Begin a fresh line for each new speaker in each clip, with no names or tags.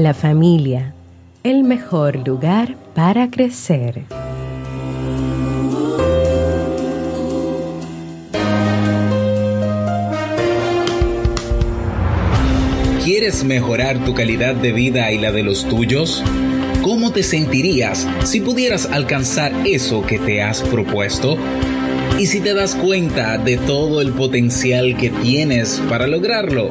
La familia, el mejor lugar para crecer.
¿Quieres mejorar tu calidad de vida y la de los tuyos? ¿Cómo te sentirías si pudieras alcanzar eso que te has propuesto? ¿Y si te das cuenta de todo el potencial que tienes para lograrlo?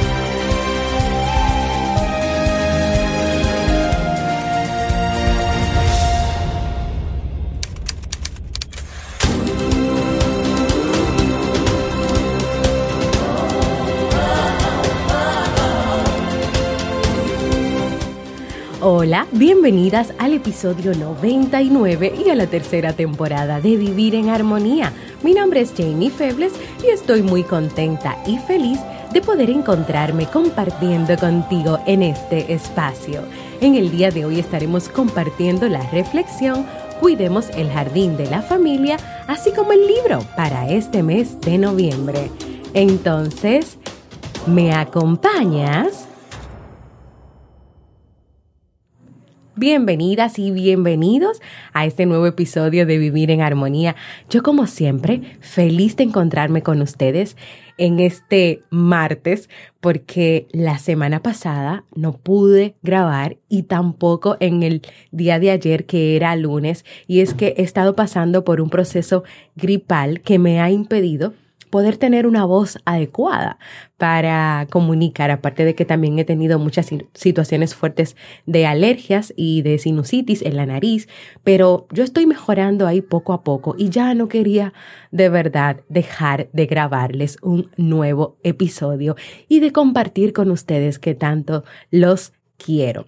Hola, bienvenidas al episodio 99 y a la tercera temporada de Vivir en Armonía. Mi nombre es Jamie Febles y estoy muy contenta y feliz de poder encontrarme compartiendo contigo en este espacio. En el día de hoy estaremos compartiendo la reflexión Cuidemos el jardín de la familia, así como el libro para este mes de noviembre. Entonces, ¿me acompañas? Bienvenidas y bienvenidos a este nuevo episodio de Vivir en Armonía. Yo como siempre, feliz de encontrarme con ustedes en este martes porque la semana pasada no pude grabar y tampoco en el día de ayer que era lunes y es que he estado pasando por un proceso gripal que me ha impedido poder tener una voz adecuada para comunicar, aparte de que también he tenido muchas situaciones fuertes de alergias y de sinusitis en la nariz, pero yo estoy mejorando ahí poco a poco y ya no quería de verdad dejar de grabarles un nuevo episodio y de compartir con ustedes que tanto los quiero.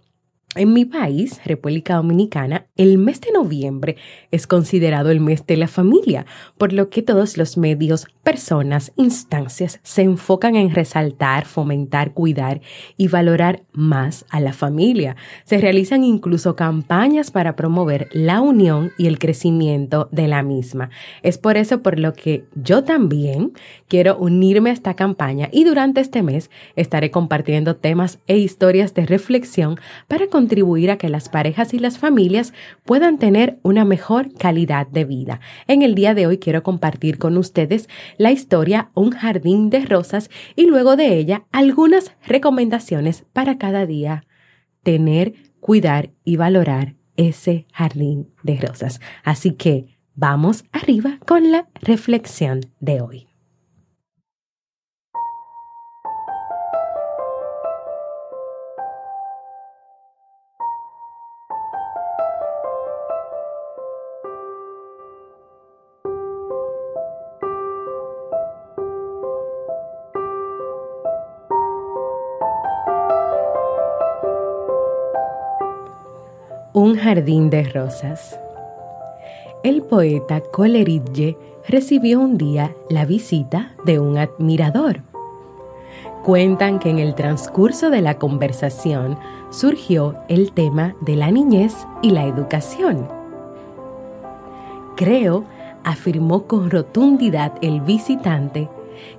En mi país, República Dominicana, el mes de noviembre es considerado el mes de la familia, por lo que todos los medios, personas, instancias se enfocan en resaltar, fomentar, cuidar y valorar más a la familia. Se realizan incluso campañas para promover la unión y el crecimiento de la misma. Es por eso por lo que yo también quiero unirme a esta campaña y durante este mes estaré compartiendo temas e historias de reflexión para contribuir a que las parejas y las familias puedan tener una mejor calidad de vida. En el día de hoy quiero compartir con ustedes la historia Un jardín de rosas y luego de ella algunas recomendaciones para cada día tener, cuidar y valorar ese jardín de rosas. Así que vamos arriba con la reflexión de hoy. Un jardín de rosas. El poeta Coleridge recibió un día la visita de un admirador. Cuentan que en el transcurso de la conversación surgió el tema de la niñez y la educación. Creo, afirmó con rotundidad el visitante,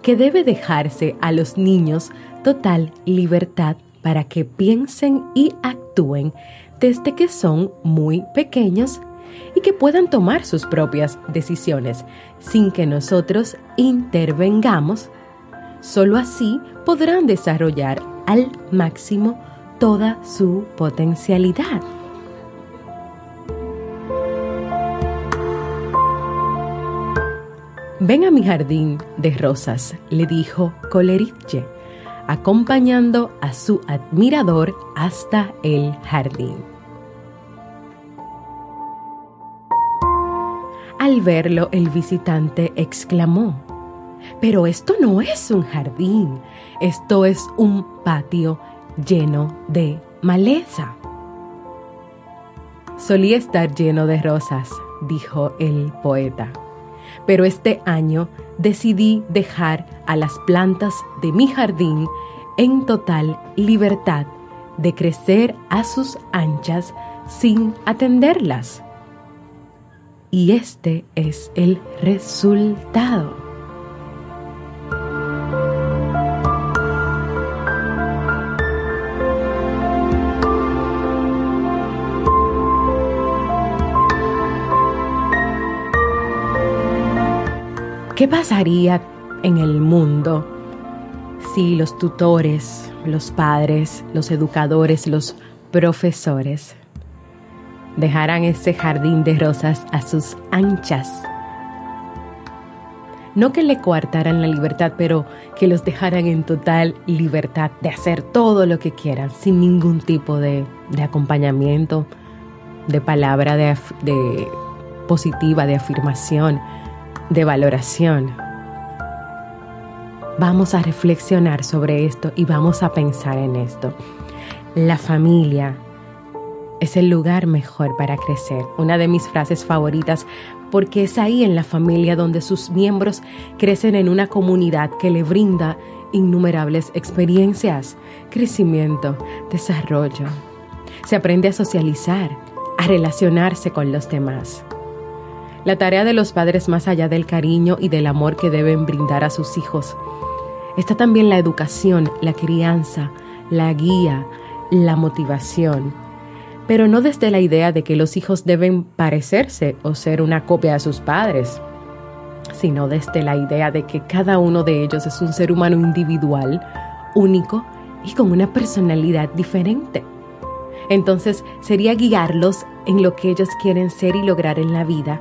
que debe dejarse a los niños total libertad para que piensen y actúen desde que son muy pequeños y que puedan tomar sus propias decisiones sin que nosotros intervengamos. Solo así podrán desarrollar al máximo toda su potencialidad. Ven a mi jardín de rosas, le dijo Coleridge, acompañando a su admirador hasta el jardín. Al verlo, el visitante exclamó, pero esto no es un jardín, esto es un patio lleno de maleza. Solía estar lleno de rosas, dijo el poeta pero este año decidí dejar a las plantas de mi jardín en total libertad de crecer a sus anchas sin atenderlas. Y este es el resultado. ¿Qué pasaría en el mundo si los tutores, los padres, los educadores, los profesores dejaran ese jardín de rosas a sus anchas? No que le coartaran la libertad, pero que los dejaran en total libertad de hacer todo lo que quieran, sin ningún tipo de, acompañamiento, de palabra de positiva, de afirmación de valoración. Vamos a reflexionar sobre esto y vamos a pensar en esto. La familia es el lugar mejor para crecer. Una de mis frases favoritas porque es ahí en la familia donde sus miembros crecen en una comunidad que le brinda innumerables experiencias, crecimiento, desarrollo. Se aprende a socializar, a relacionarse con los demás. La tarea de los padres más allá del cariño y del amor que deben brindar a sus hijos. Está también la educación, la crianza, la guía, la motivación. Pero no desde la idea de que los hijos deben parecerse o ser una copia de sus padres, sino desde la idea de que cada uno de ellos es un ser humano individual, único y con una personalidad diferente. Entonces sería guiarlos en lo que ellos quieren ser y lograr en la vida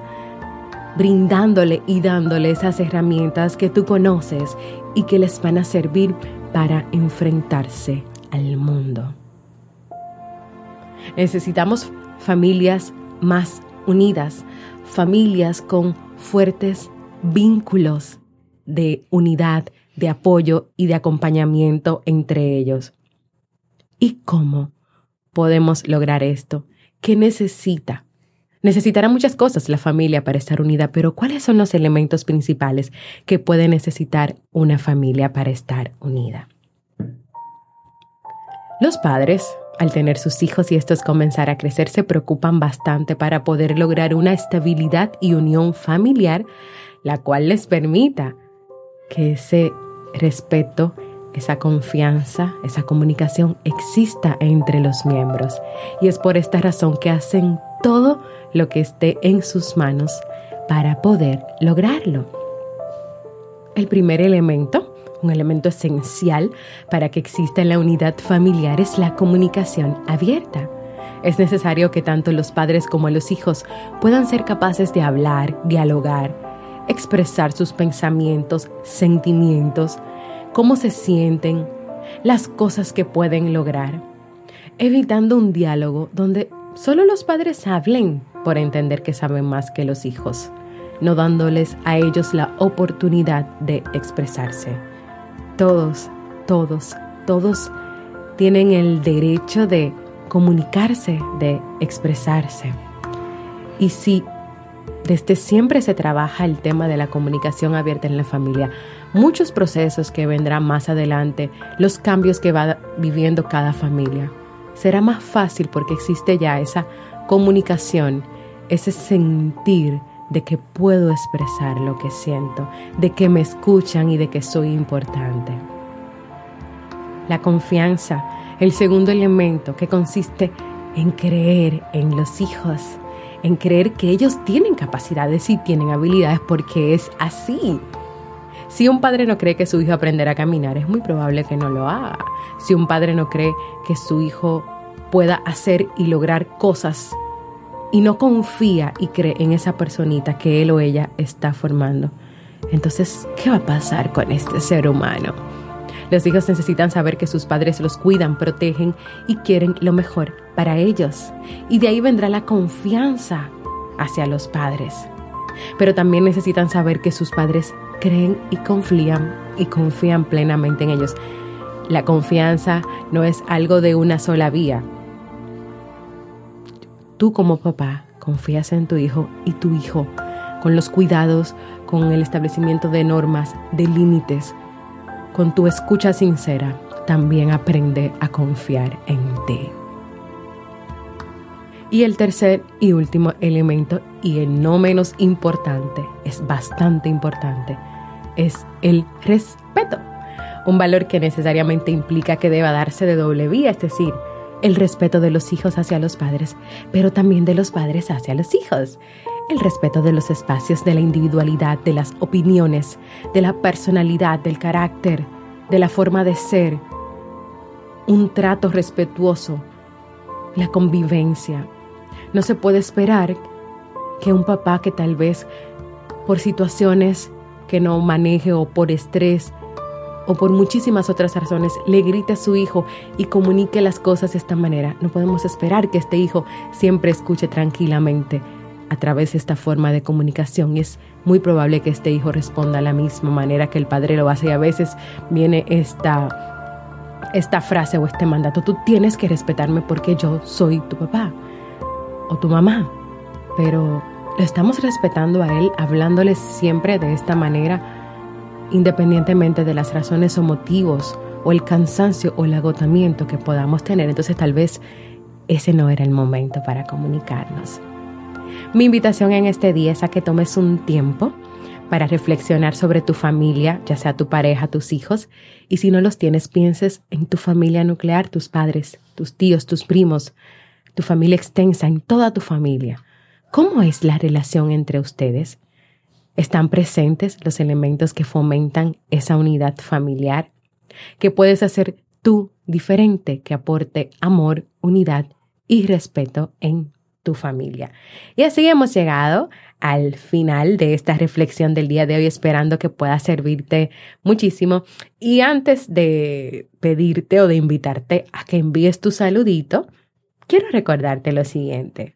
brindándole y dándole esas herramientas que tú conoces y que les van a servir para enfrentarse al mundo. Necesitamos familias más unidas, familias con fuertes vínculos de unidad, de apoyo y de acompañamiento entre ellos. ¿Y cómo podemos lograr esto? ¿Qué necesita? Necesitará muchas cosas la familia para estar unida, pero ¿cuáles son los elementos principales que puede necesitar una familia para estar unida? Los padres, al tener sus hijos y estos comenzar a crecer, se preocupan bastante para poder lograr una estabilidad y unión familiar, la cual les permita que ese respeto, esa confianza, esa comunicación exista entre los miembros. Y es por esta razón que hacen todo lo que esté en sus manos para poder lograrlo. El primer elemento, un elemento esencial para que exista la unidad familiar es la comunicación abierta. Es necesario que tanto los padres como los hijos puedan ser capaces de hablar, dialogar, expresar sus pensamientos, sentimientos, cómo se sienten, las cosas que pueden lograr, evitando un diálogo donde solo los padres hablen por entender que saben más que los hijos, no dándoles a ellos la oportunidad de expresarse. Todos, todos, todos tienen el derecho de comunicarse, de expresarse. Y si desde siempre se trabaja el tema de la comunicación abierta en la familia, muchos procesos que vendrán más adelante, los cambios que va viviendo cada familia, será más fácil porque existe ya esa comunicación ese sentir de que puedo expresar lo que siento, de que me escuchan y de que soy importante. La confianza, el segundo elemento que consiste en creer en los hijos, en creer que ellos tienen capacidades y tienen habilidades porque es así. Si un padre no cree que su hijo aprenderá a caminar, es muy probable que no lo haga. Si un padre no cree que su hijo pueda hacer y lograr cosas y no confía y cree en esa personita que él o ella está formando, entonces, ¿qué va a pasar con este ser humano? Los hijos necesitan saber que sus padres los cuidan, protegen y quieren lo mejor para ellos. Y de ahí vendrá la confianza hacia los padres. pero también necesitan saber que sus padres creen y confían y confían plenamente en ellos. La confianza no es algo de una sola vía. Tú como papá confías en tu hijo y tu hijo con los cuidados, con el establecimiento de normas, de límites, con tu escucha sincera, también aprende a confiar en ti. Y el tercer y último elemento, y el no menos importante, es bastante importante, es el respeto. Un valor que necesariamente implica que deba darse de doble vía, es decir, el respeto de los hijos hacia los padres, pero también de los padres hacia los hijos. El respeto de los espacios, de la individualidad, de las opiniones, de la personalidad, del carácter, de la forma de ser. Un trato respetuoso, la convivencia. No se puede esperar que un papá que tal vez por situaciones que no maneje o por estrés o por muchísimas otras razones le grite a su hijo y comunique las cosas de esta manera. No podemos esperar que este hijo siempre escuche tranquilamente a través de esta forma de comunicación. Es muy probable que este hijo responda de la misma manera que el padre lo hace. Y a veces viene esta, esta frase o este mandato, tú tienes que respetarme porque yo soy tu papá o tu mamá, pero lo estamos respetando a él hablándole siempre de esta manera independientemente de las razones o motivos o el cansancio o el agotamiento que podamos tener. Entonces tal vez ese no era el momento para comunicarnos. Mi invitación en este día es a que tomes un tiempo para reflexionar sobre tu familia, ya sea tu pareja, tus hijos, y si no los tienes, pienses en tu familia nuclear, tus padres, tus tíos, tus primos, tu familia extensa, en toda tu familia. ¿Cómo es la relación entre ustedes? Están presentes los elementos que fomentan esa unidad familiar, que puedes hacer tú diferente, que aporte amor, unidad y respeto en tu familia. Y así hemos llegado al final de esta reflexión del día de hoy, esperando que pueda servirte muchísimo. Y antes de pedirte o de invitarte a que envíes tu saludito, quiero recordarte lo siguiente.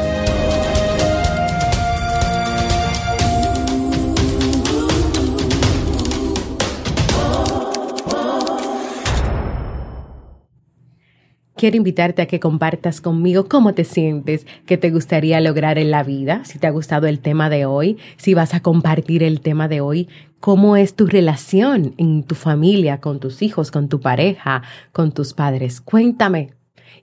Quiero invitarte a que compartas conmigo cómo te sientes, qué te gustaría lograr en la vida, si te ha gustado el tema de hoy, si vas a compartir el tema de hoy, cómo es tu relación en tu familia, con tus hijos, con tu pareja, con tus padres. Cuéntame,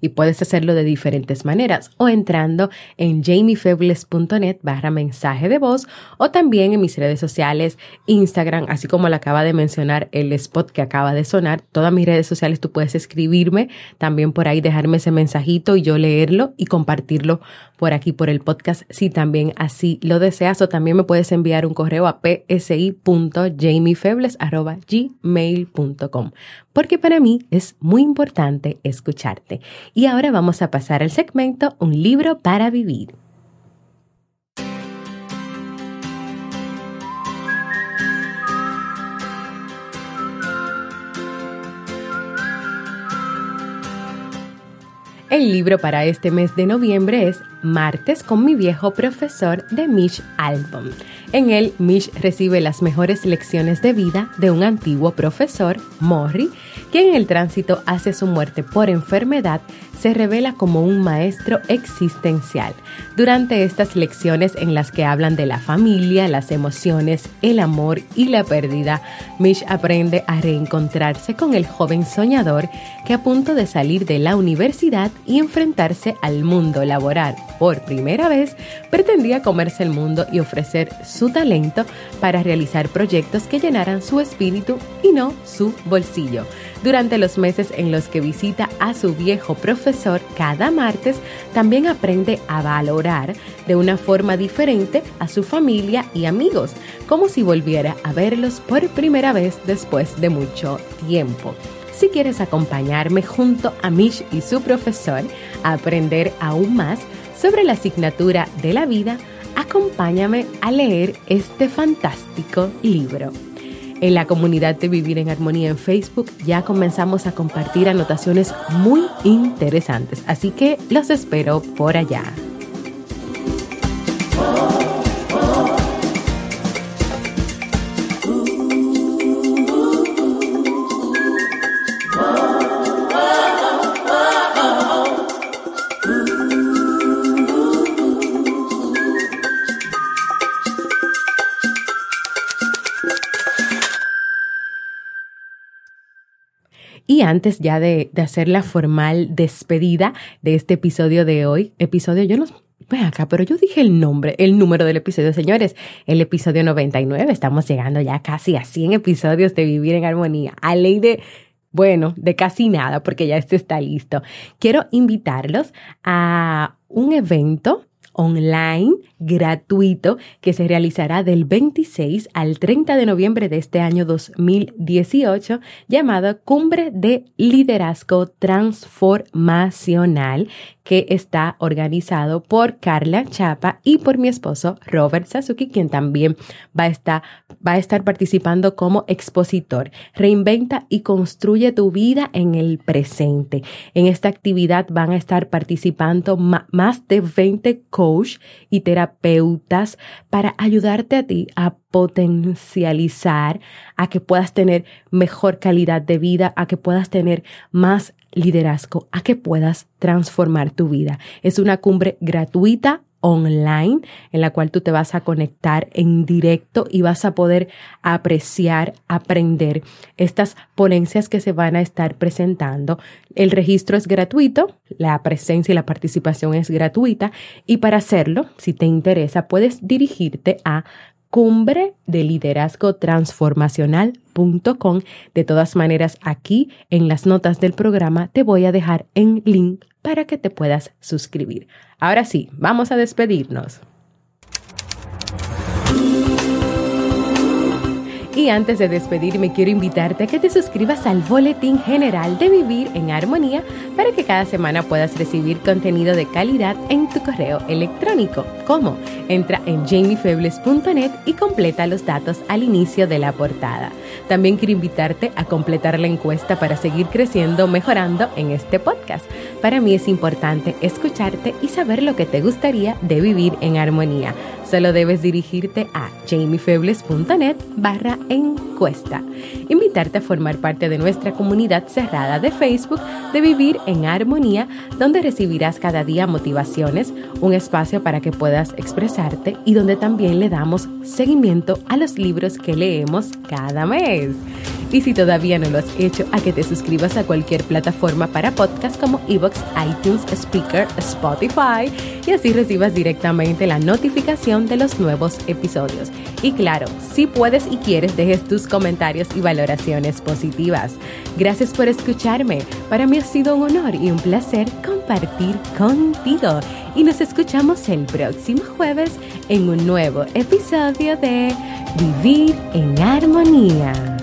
y puedes hacerlo de diferentes maneras o entrando en jamiefebles.net barra mensaje de voz o también en mis redes sociales, Instagram, así como le acaba de mencionar el spot que acaba de sonar, todas mis redes sociales tú puedes escribirme, también por ahí dejarme ese mensajito y yo leerlo y compartirlo por aquí por el podcast si también así lo deseas o también me puedes enviar un correo a psi.jamiefebles.gmail.com porque para mí es muy importante escucharte. Y ahora vamos a pasar al segmento Un libro para vivir. El libro para este mes de noviembre es Martes con mi viejo profesor de Mish Album. En él, Mish recibe las mejores lecciones de vida de un antiguo profesor, Morrie, quien en el tránsito hacia su muerte por enfermedad se revela como un maestro existencial. Durante estas lecciones en las que hablan de la familia, las emociones, el amor y la pérdida, Mish aprende a reencontrarse con el joven soñador que a punto de salir de la universidad y enfrentarse al mundo laboral por primera vez, pretendía comerse el mundo y ofrecer su talento para realizar proyectos que llenaran su espíritu y no su bolsillo. Durante los meses en los que visita a su viejo profesor cada martes, también aprende a valorar de una forma diferente a su familia y amigos, como si volviera a verlos por primera vez después de mucho tiempo. Si quieres acompañarme junto a Mish y su profesor a aprender aún más sobre la asignatura de la vida, acompáñame a leer este fantástico libro. En la comunidad de Vivir en Armonía en Facebook ya comenzamos a compartir anotaciones muy interesantes, así que los espero por allá. Antes ya de, hacer la formal despedida de este episodio de hoy, episodio, yo no, ve acá, pero yo dije el nombre, el número del episodio, señores, el episodio 99, estamos llegando ya casi a 100 episodios de Vivir en Armonía, a ley de, bueno, de casi nada, porque ya este está listo. Quiero invitarlos a un evento online gratuito que se realizará del 26 al 30 de noviembre de este año 2018 llamado Cumbre de Liderazgo Transformacional que está organizado por Carla Chapa y por mi esposo Robert Sasuki, quien también va a estar, va a estar participando como expositor. Reinventa y construye tu vida en el presente. En esta actividad van a estar participando más de 20 coach y terapeutas para ayudarte a ti a potencializar, a que puedas tener mejor calidad de vida, a que puedas tener más liderazgo a que puedas transformar tu vida. Es una cumbre gratuita online en la cual tú te vas a conectar en directo y vas a poder apreciar, aprender estas ponencias que se van a estar presentando. El registro es gratuito, la presencia y la participación es gratuita y para hacerlo, si te interesa, puedes dirigirte a cumbre de liderazgo transformacional.com. De todas maneras, aquí en las notas del programa te voy a dejar en link para que te puedas suscribir. Ahora sí, vamos a despedirnos. Y antes de despedirme, quiero invitarte a que te suscribas al Boletín General de Vivir en Armonía para que cada semana puedas recibir contenido de calidad en tu correo electrónico. ¿Cómo? Entra en jamiefebles.net y completa los datos al inicio de la portada. También quiero invitarte a completar la encuesta para seguir creciendo, mejorando en este podcast. Para mí es importante escucharte y saber lo que te gustaría de vivir en armonía. Solo debes dirigirte a jamiefebles.net barra encuesta. Invitarte a formar parte de nuestra comunidad cerrada de Facebook de Vivir en Armonía, donde recibirás cada día motivaciones, un espacio para que puedas expresarte y donde también le damos seguimiento a los libros que leemos cada mes. Y si todavía no lo has hecho, a que te suscribas a cualquier plataforma para podcast como Evox, iTunes, Speaker, Spotify y así recibas directamente la de los nuevos episodios. Y claro, si puedes y quieres, dejes tus comentarios y valoraciones positivas. Gracias por escucharme. Para mí ha sido un honor y un placer compartir contigo. Y nos escuchamos el próximo jueves en un nuevo episodio de Vivir en Armonía.